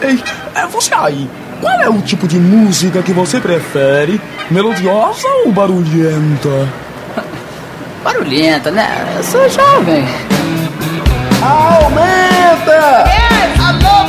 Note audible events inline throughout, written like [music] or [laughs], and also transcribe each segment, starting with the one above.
Ei, é você aí. Qual é o tipo de música que você prefere? Melodiosa ou barulhenta? [laughs] Barulhenta, né? Eu sou jovem. Aumenta! Yes, alô,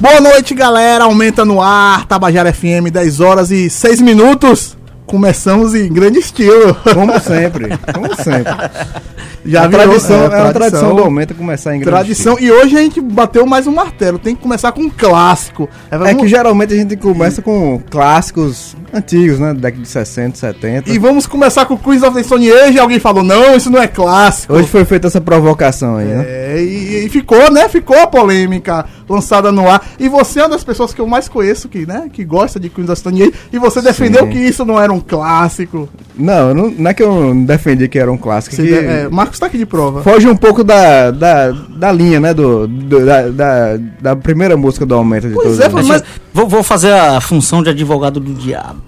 Boa noite, galera. Aumenta no ar, Tabajara FM, 10 horas e 6 minutos. Começamos em grande estilo. Como sempre, como sempre. Já é tradição, é, é uma tradição do Aumenta começar em grande Tradição, estilo. e hoje a gente bateu mais um martelo, tem que começar com um clássico. É, vamos... é que geralmente a gente começa com clássicos antigos, né? Da década de 60, 70. E vamos começar com Queens of the Stone Age. Alguém falou, não, isso não é clássico. Hoje foi feita essa provocação aí, né? É, e, e ficou, né? Ficou a polêmica lançada no ar. E você é uma das pessoas que eu mais conheço que, né? Que gosta de Queens of the Stone Age. E você defendeu que isso não era um clássico. Não, não, não é que eu defendi que era um clássico. Você- que é, Marcos tá aqui de prova. Foge um pouco da, da, da linha, né? Do, do- da, da, da primeira música do Aumenta de Pois todos é, os mas-. Vou, vou fazer a função de advogado do diabo.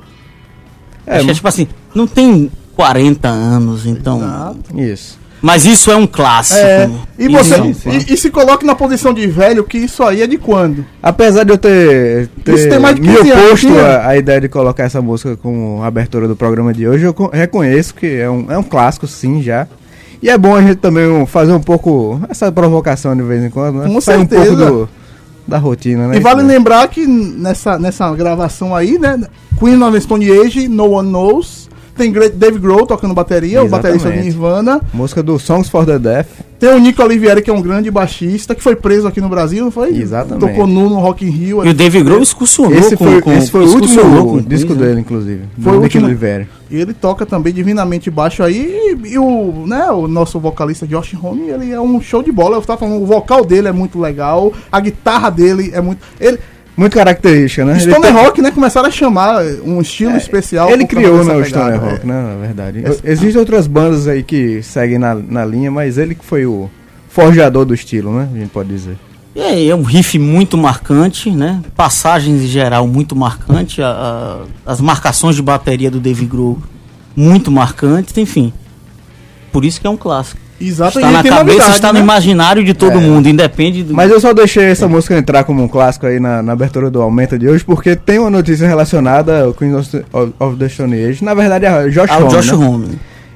É, Acho que é tipo assim, não tem 40 anos, então. Exato. Isso. Mas isso é um clássico. É, e Isso você sim. E, e se coloque na posição de velho que isso aí é de quando? Apesar de eu ter, ter Isso tem mais de me 15 anos, oposto tinha? à à ideia de colocar essa música como abertura do programa de hoje, eu co- reconheço que é um, é um clássico, sim, já. E é bom a gente também fazer um pouco essa provocação de vez em quando, né? Com Sair um pouco certeza. do, da rotina, né? E vale lembrar que nessa, nessa gravação aí, né? Queen of Stone Age, No One Knows. Tem Dave Grohl tocando bateria, o baterista do Exatamente. Nirvana. Música do Songs for the Deaf. Tem o Nico Olivieri, que é um grande baixista, que foi preso aqui no Brasil, não foi? Exatamente. Tocou nu no Rock in Rio. E o Dave Grohl excursionou Esse com, foi, com, esse foi o último com disco né? dele, inclusive. Foi do o Nick último. Oliveri. E ele toca também divinamente baixo aí. E, e o, né, o nosso vocalista Josh Homme, ele é um show de bola. Eu tava falando, o vocal dele é muito legal, a guitarra dele é muito. Ele, Muito característica, né? Ele Stoner tem- Rock, né, começaram a chamar um estilo especial. Ele criou, né, o Stoner pegada, Rock, é. né, na verdade. Existem outras bandas aí que seguem na, na linha, mas ele que foi o forjador do estilo, né, a gente pode dizer. E aí, é um riff muito marcante, né? Passagens em geral muito marcante, a- a- as marcações de bateria do Dave Grohl muito marcantes, enfim. Por isso que é um clássico. Exato, Está na cabeça, está né? no imaginário de todo É. mundo, independe do. Mas eu só deixei essa música entrar como um clássico aí na, na abertura do Aumenta de hoje, porque tem uma notícia relacionada ao Queen of the, of the Stone Age. Na verdade, é Josh Ah, o Homme, Josh né? Homme.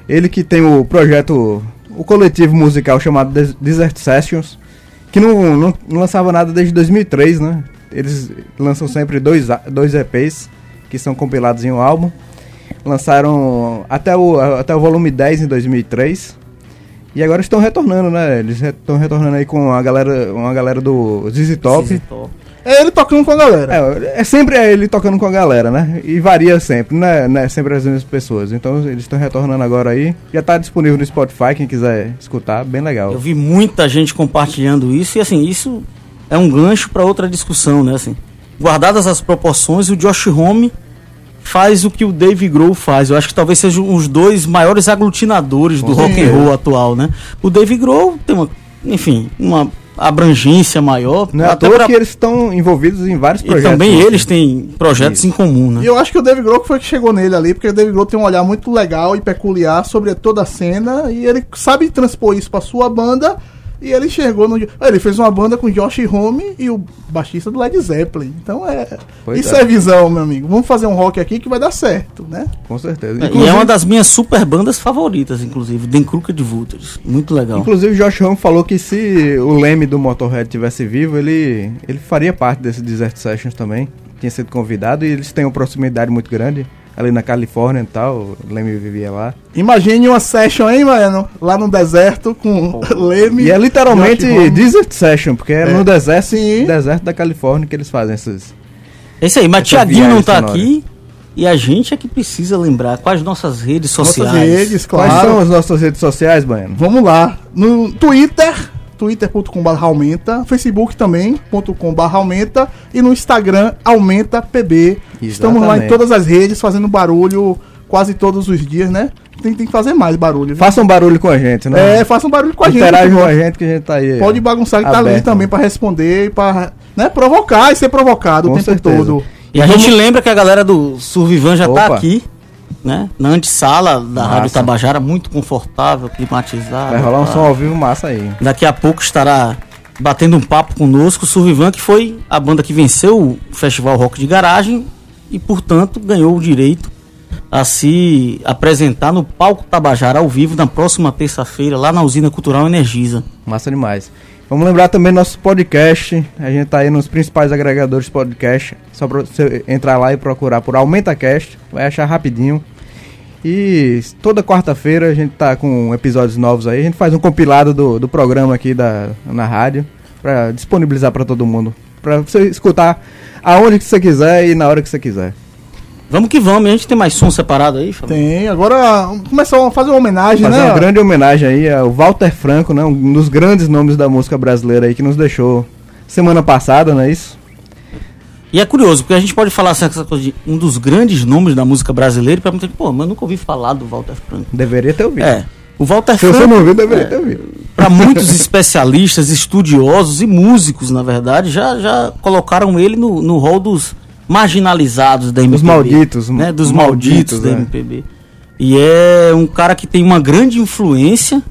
Ele que tem o projeto, o coletivo musical chamado Des- Desert Sessions, que não, não, não lançava nada desde 2003, né? Eles lançam sempre dois, dois EPs, que são compilados em um álbum. Lançaram até o, até o volume 10 em 2003. E agora estão retornando, né? Eles estão retornando aí com a galera, uma galera do ZZ Top. ZZ Top. É ele tocando com a galera. É, é sempre ele tocando com a galera, né? E varia sempre, né? Não é sempre as mesmas pessoas. Então eles estão retornando agora aí. Já tá disponível no Spotify, quem quiser escutar, bem legal. Eu vi muita gente compartilhando isso e assim, isso é um gancho para outra discussão, né, assim. Guardadas as proporções, o Josh Homme faz o que o Dave Grohl faz. Eu acho que talvez sejam os dois maiores aglutinadores do Com rock and roll atual, né? O Dave Grohl tem uma, enfim, uma abrangência maior, Não é à até toa pra- que eles estão envolvidos em vários e projetos. também né? eles têm projetos Isso. em comum, né? E eu acho que o Dave Grohl foi que chegou nele ali, porque o Dave Grohl tem um olhar muito legal e peculiar sobre toda a cena e ele sabe transpor isso pra sua banda. E ele chegou no. Ele fez uma banda com Josh Homme e o baixista do Led Zeppelin. Então é. Pois isso é. é. visão, meu amigo. Vamos fazer um rock aqui que vai dar certo, né? Com certeza. E é Inclusive, uma das minhas super bandas favoritas, inclusive, The Crooked Vultures. Muito legal. inclusive Josh Homme falou que se o Leme do Motorhead tivesse vivo, ele, ele faria parte desse Desert Sessions também. Tinha sido convidado e eles têm uma proximidade muito grande. Ali na Califórnia e tal, o Leme vivia lá. Imagine uma session, hein, mano? Lá no deserto com Leme. E é literalmente. Desert Session, porque é, É. no deserto, Sim. deserto da Califórnia que eles fazem essas. É isso aí, mas Tiaguinho não tá sonora. aqui e a gente é que precisa lembrar quais nossas redes Nossas sociais. redes, Quais claro. são as nossas redes sociais, Baiano? Vamos lá. No Twitter, twitter.com.br aumenta, facebook também.com.br aumenta e no Instagram aumenta pb. Estamos lá em Exatamente. todas as redes fazendo barulho quase todos os dias, né? Tem, tem que fazer mais barulho. viu? Façam barulho com a gente, né? É, façam barulho com a gente. Interajam que com a gente que a gente tá aí. Pode bagunçar que tá ali também pra responder, pra né, provocar e ser provocado Com o tempo certeza. todo. E a gente lembra que a galera do Survivan já tá Opa. aqui, né? Na antessala da Massa. Rádio Tabajara, muito confortável, climatizado. Vai rolar um tá? som ao vivo massa aí. Daqui a pouco estará batendo um papo conosco o Survivan, que foi a banda que venceu o Festival Rock de Garagem e, portanto, ganhou o direito a se apresentar no palco Tabajara ao vivo na próxima terça-feira, lá na Usina Cultural Energisa. Massa demais. Vamos lembrar também nosso podcast. A gente tá aí nos principais agregadores de podcast. Só pra você entrar lá e procurar por AumentaCast. Vai achar rapidinho. E toda quarta-feira a gente tá com episódios novos aí. A gente faz um compilado do, do programa aqui da, na rádio pra disponibilizar pra todo mundo. Pra você escutar aonde que você quiser e na hora que você quiser. Vamos que vamos. A gente tem mais som separado aí, Fábio? Tem, agora começar a fazer uma homenagem, Fazer né? uma grande homenagem aí ao Walter Franco, né? Um dos grandes nomes da música brasileira aí que nos deixou semana passada, não é isso? E é curioso, porque a gente pode falar assim, essa coisa de um dos grandes nomes da música brasileira e pra muita gente, pô, mas eu nunca ouvi falar do Walter Franco. Deveria ter ouvido. É. O Walter Se você Franco, não ouviu, deveria ter ouvido. para [laughs] muitos especialistas, estudiosos e músicos, na verdade, já, já colocaram ele no, no rol dos marginalizados da MPB. Dos malditos, Né? Dos malditos, malditos, da é. MPB. E é um cara que tem uma grande influência,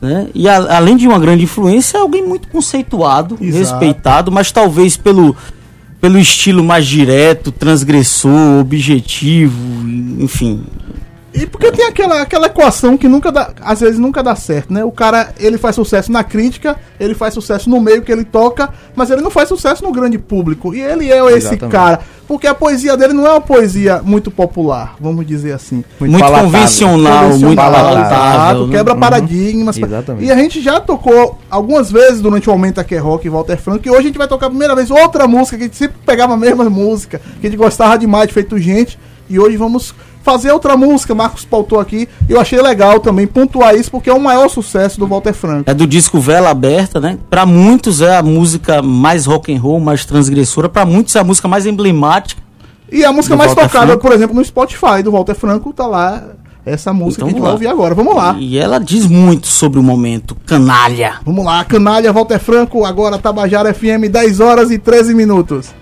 né? E a- além de uma grande influência, é alguém muito conceituado, Exato. respeitado, mas talvez pelo, pelo estilo mais direto, transgressor, objetivo, enfim. E porque tem aquela, aquela equação que nunca dá, às vezes nunca dá certo, né? O cara, ele faz sucesso na crítica, ele faz sucesso no meio que ele toca, mas ele não faz sucesso no grande público. E ele é esse Exatamente. cara, porque a poesia dele não é uma poesia muito popular, vamos dizer assim. Muito, palatável. convencional, muito Convencional, palatável. exato, né? quebra Uhum. paradigmas. Exatamente. E a gente já tocou algumas vezes durante o Aumenta Que é Rock e Walter Franco, e hoje a gente vai tocar a primeira vez outra música, que a gente sempre pegava a mesma música, que a gente gostava demais de Feito Gente, e hoje vamos fazer outra música, Marcos pautou aqui, e eu achei legal também pontuar isso, porque é o maior sucesso do Walter Franco. É do disco Vela Aberta, né? Pra muitos é a música mais rock and roll, mais transgressora. Pra muitos é a música mais emblemática. E a música mais Walter tocada, Franco. por exemplo, no Spotify do Walter Franco, tá lá essa música Então que a gente vai ouvir agora. Vamos lá. E ela diz muito sobre o momento. Canalha. Vamos lá, canalha Walter Franco, agora Tabajara FM, 10 horas e 13 minutos.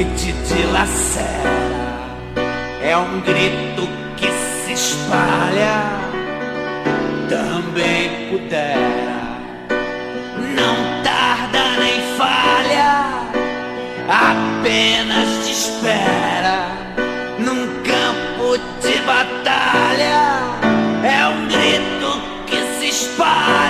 Que te dilacera. É um grito que se espalha, também pudera. Não tarda nem falha, apenas te espera num campo de batalha. É um grito que se espalha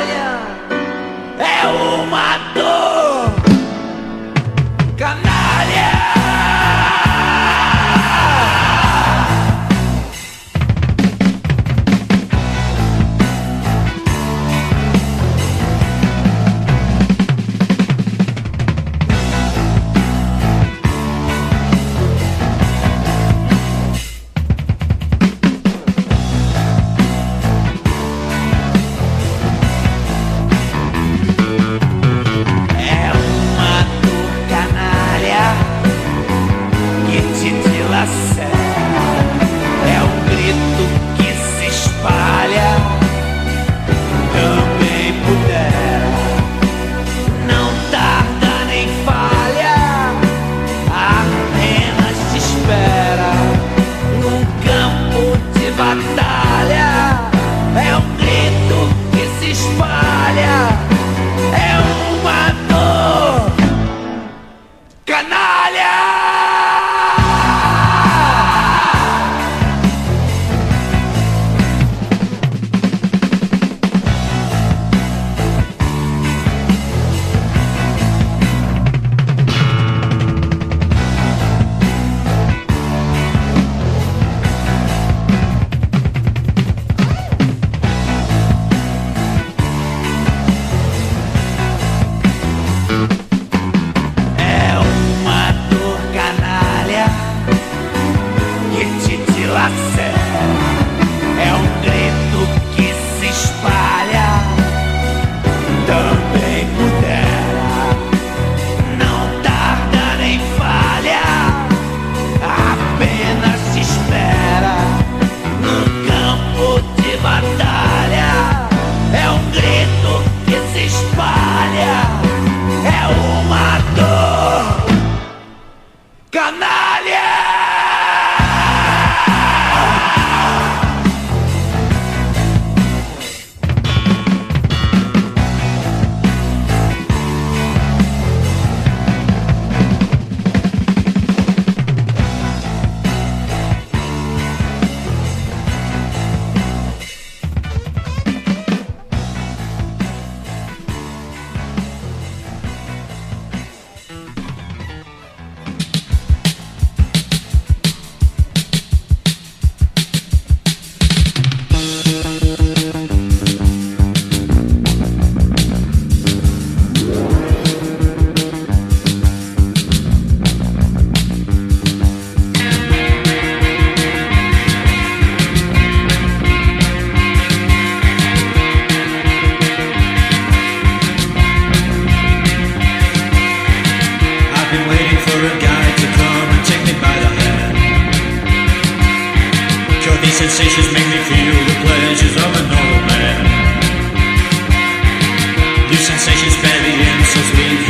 New sensations, variances, we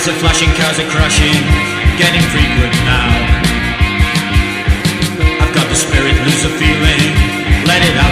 Lights are flashing, cars are crashing, getting frequent now. I've got the spirit, lose the feeling, let it out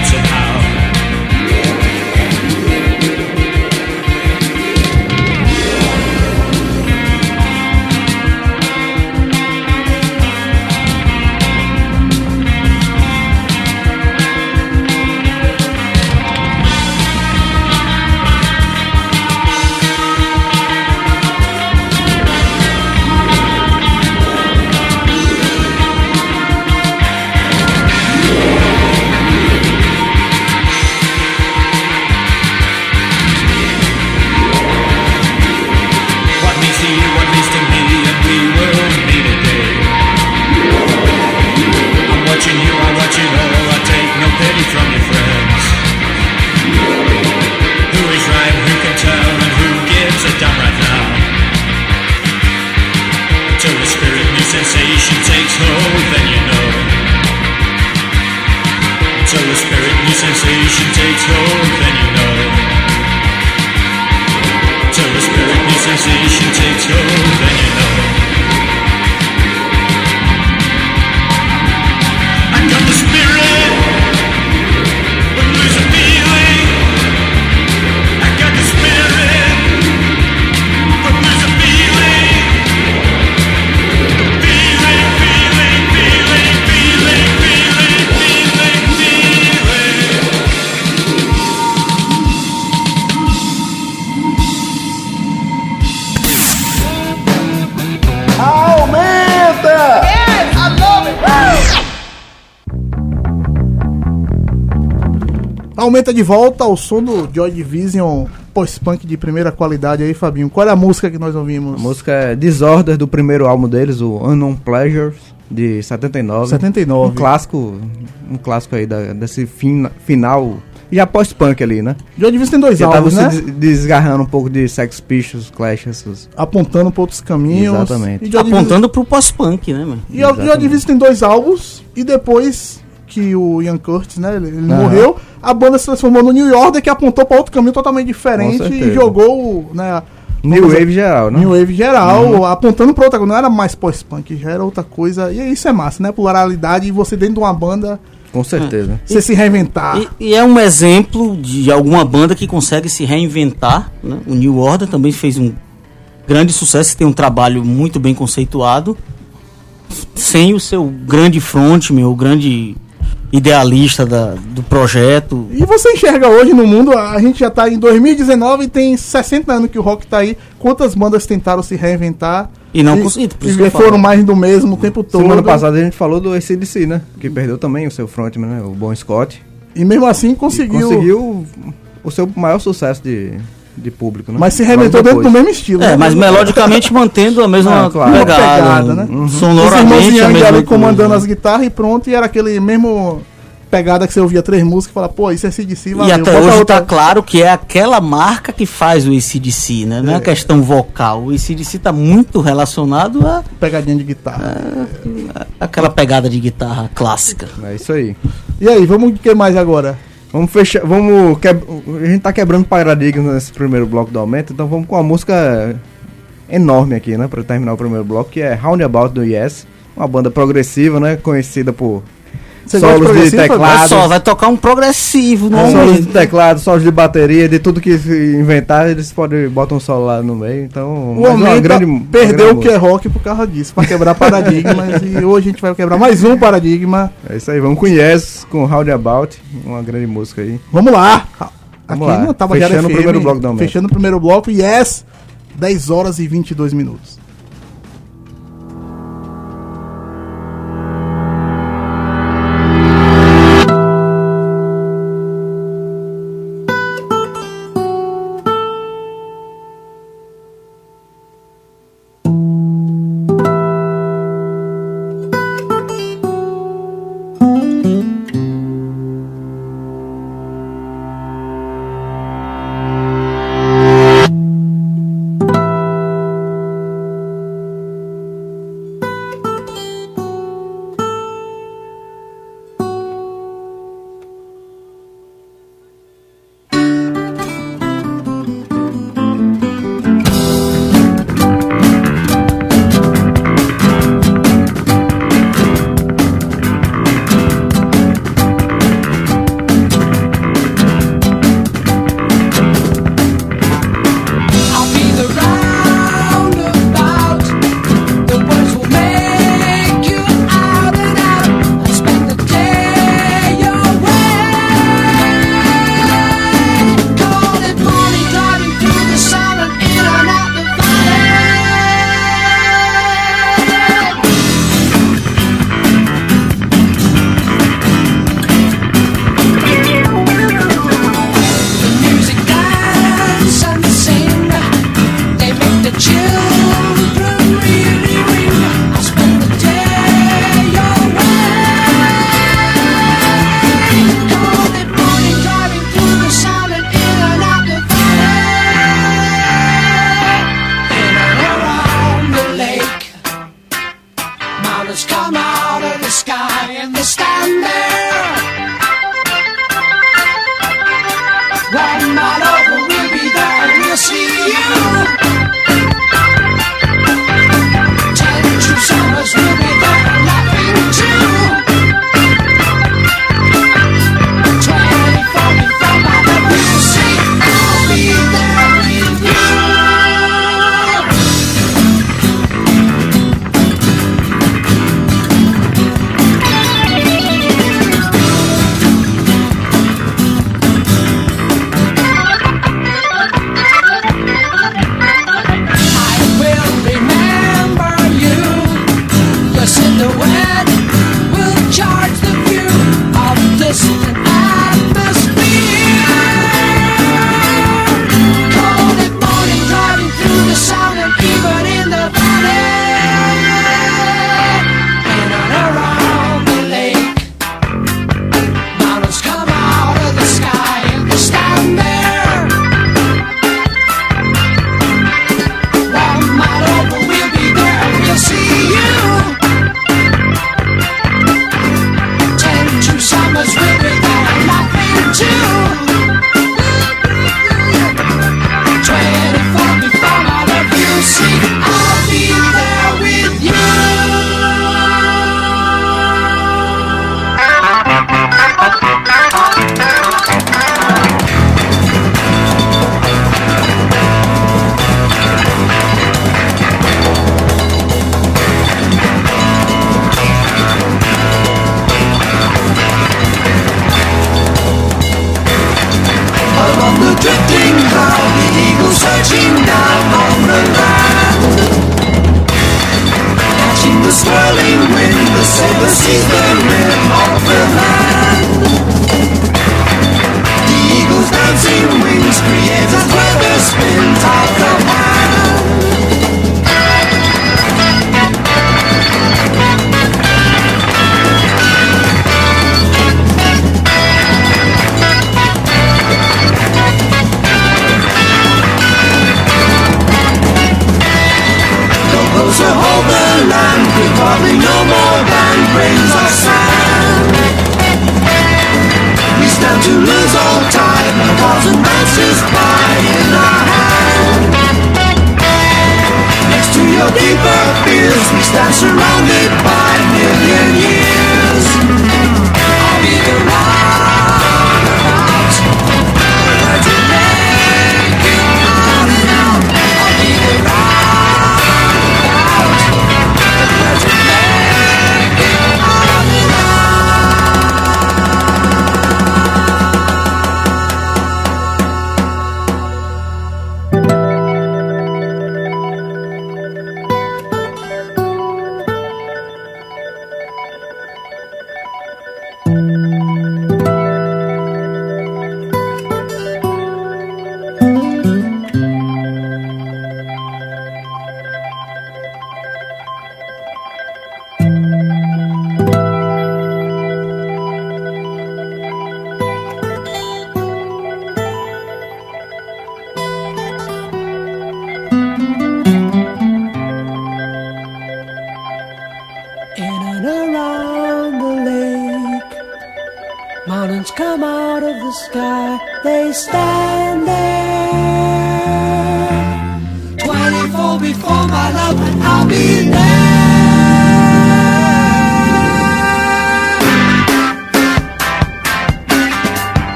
Aumenta de volta ao som do Joy Division pós-punk de primeira qualidade aí, Fabinho. Qual é a música que nós ouvimos? A música é Disorder, do primeiro álbum deles, o Unknown Pleasures, de 79. 79. Um clássico, um clássico aí da- desse fin- final, já pós-punk ali, né? Joy Division tem dois Já tava álbuns, né? des- desgarrando um pouco de Sex Pistols, Clash, essas... Apontando para outros caminhos. Exatamente. E Apontando pro pós-punk, né, mano? E o Joy. Division tem dois álbuns e depois que o Ian Curtis, né, ele, morreu, a banda se transformou no New Order que apontou para outro caminho totalmente diferente e jogou, né, New Wave geral, né? New Wave geral, apontando para outra coisa. Não era mais pós-punk, já era outra coisa. E isso é massa, né? Pluralidade e você dentro de uma banda, Com certeza. você se reinventar. E, e é um exemplo de alguma banda que consegue se reinventar. Né? O New Order também fez um grande sucesso, tem um trabalho muito bem conceituado, sem o seu grande frontman, o grande idealista da- do projeto. E você enxerga hoje no mundo, a gente já tá em 2019 e tem 60 anos que o rock tá aí. Quantas bandas tentaram se reinventar? E não conseguiram, por E, foram mais do mesmo o tempo todo. Semana passada a gente falou do ACDC, né? Que perdeu também o seu frontman, né? O Bon Scott. E mesmo assim E conseguiu. conseguiu o seu maior sucesso de, de público, né? Mas se reinventou dentro do mesmo estilo. É, né? mas melodicamente mantendo a mesma Ah, claro. pegada, Pegada, né? um- Os irmãos sonoramente mesma ali coisa. comandando as guitarras e pronto, e era aquele mesmo pegada que você ouvia três músicas e fala, pô, isso é CDC, E valeu, até bota hoje outra. tá claro que é aquela marca que faz o ACDC, né? Não é, a questão vocal. O ACDC tá muito relacionado a, pegadinha de guitarra. a- aquela pegada de guitarra clássica. É isso aí. E aí, vamos o que mais agora? Vamos fechar. Vamos. queb- A gente tá quebrando paradigmas nesse primeiro bloco do aumento, então vamos com uma música enorme aqui, né? Pra terminar o primeiro bloco, que é Roundabout do Yes. Uma banda progressiva, né? Conhecida por Você de solos de? Olha teclado. só, vai tocar um progressivo no Solos de teclado, solos de bateria, de tudo que se inventar, eles podem botar um solo lá no meio. Então, O mas homem uma grande, tá- perdeu grande o que é rock por causa disso, pra quebrar paradigmas. [laughs] e hoje a gente vai quebrar mais um paradigma. É isso aí, vamos com Yes, com How About, uma grande música aí. Vamos lá. Vamos Aqui lá. Fechando o FM, primeiro bloco da. Fechando o primeiro bloco, yes, 10 horas e 22 minutos.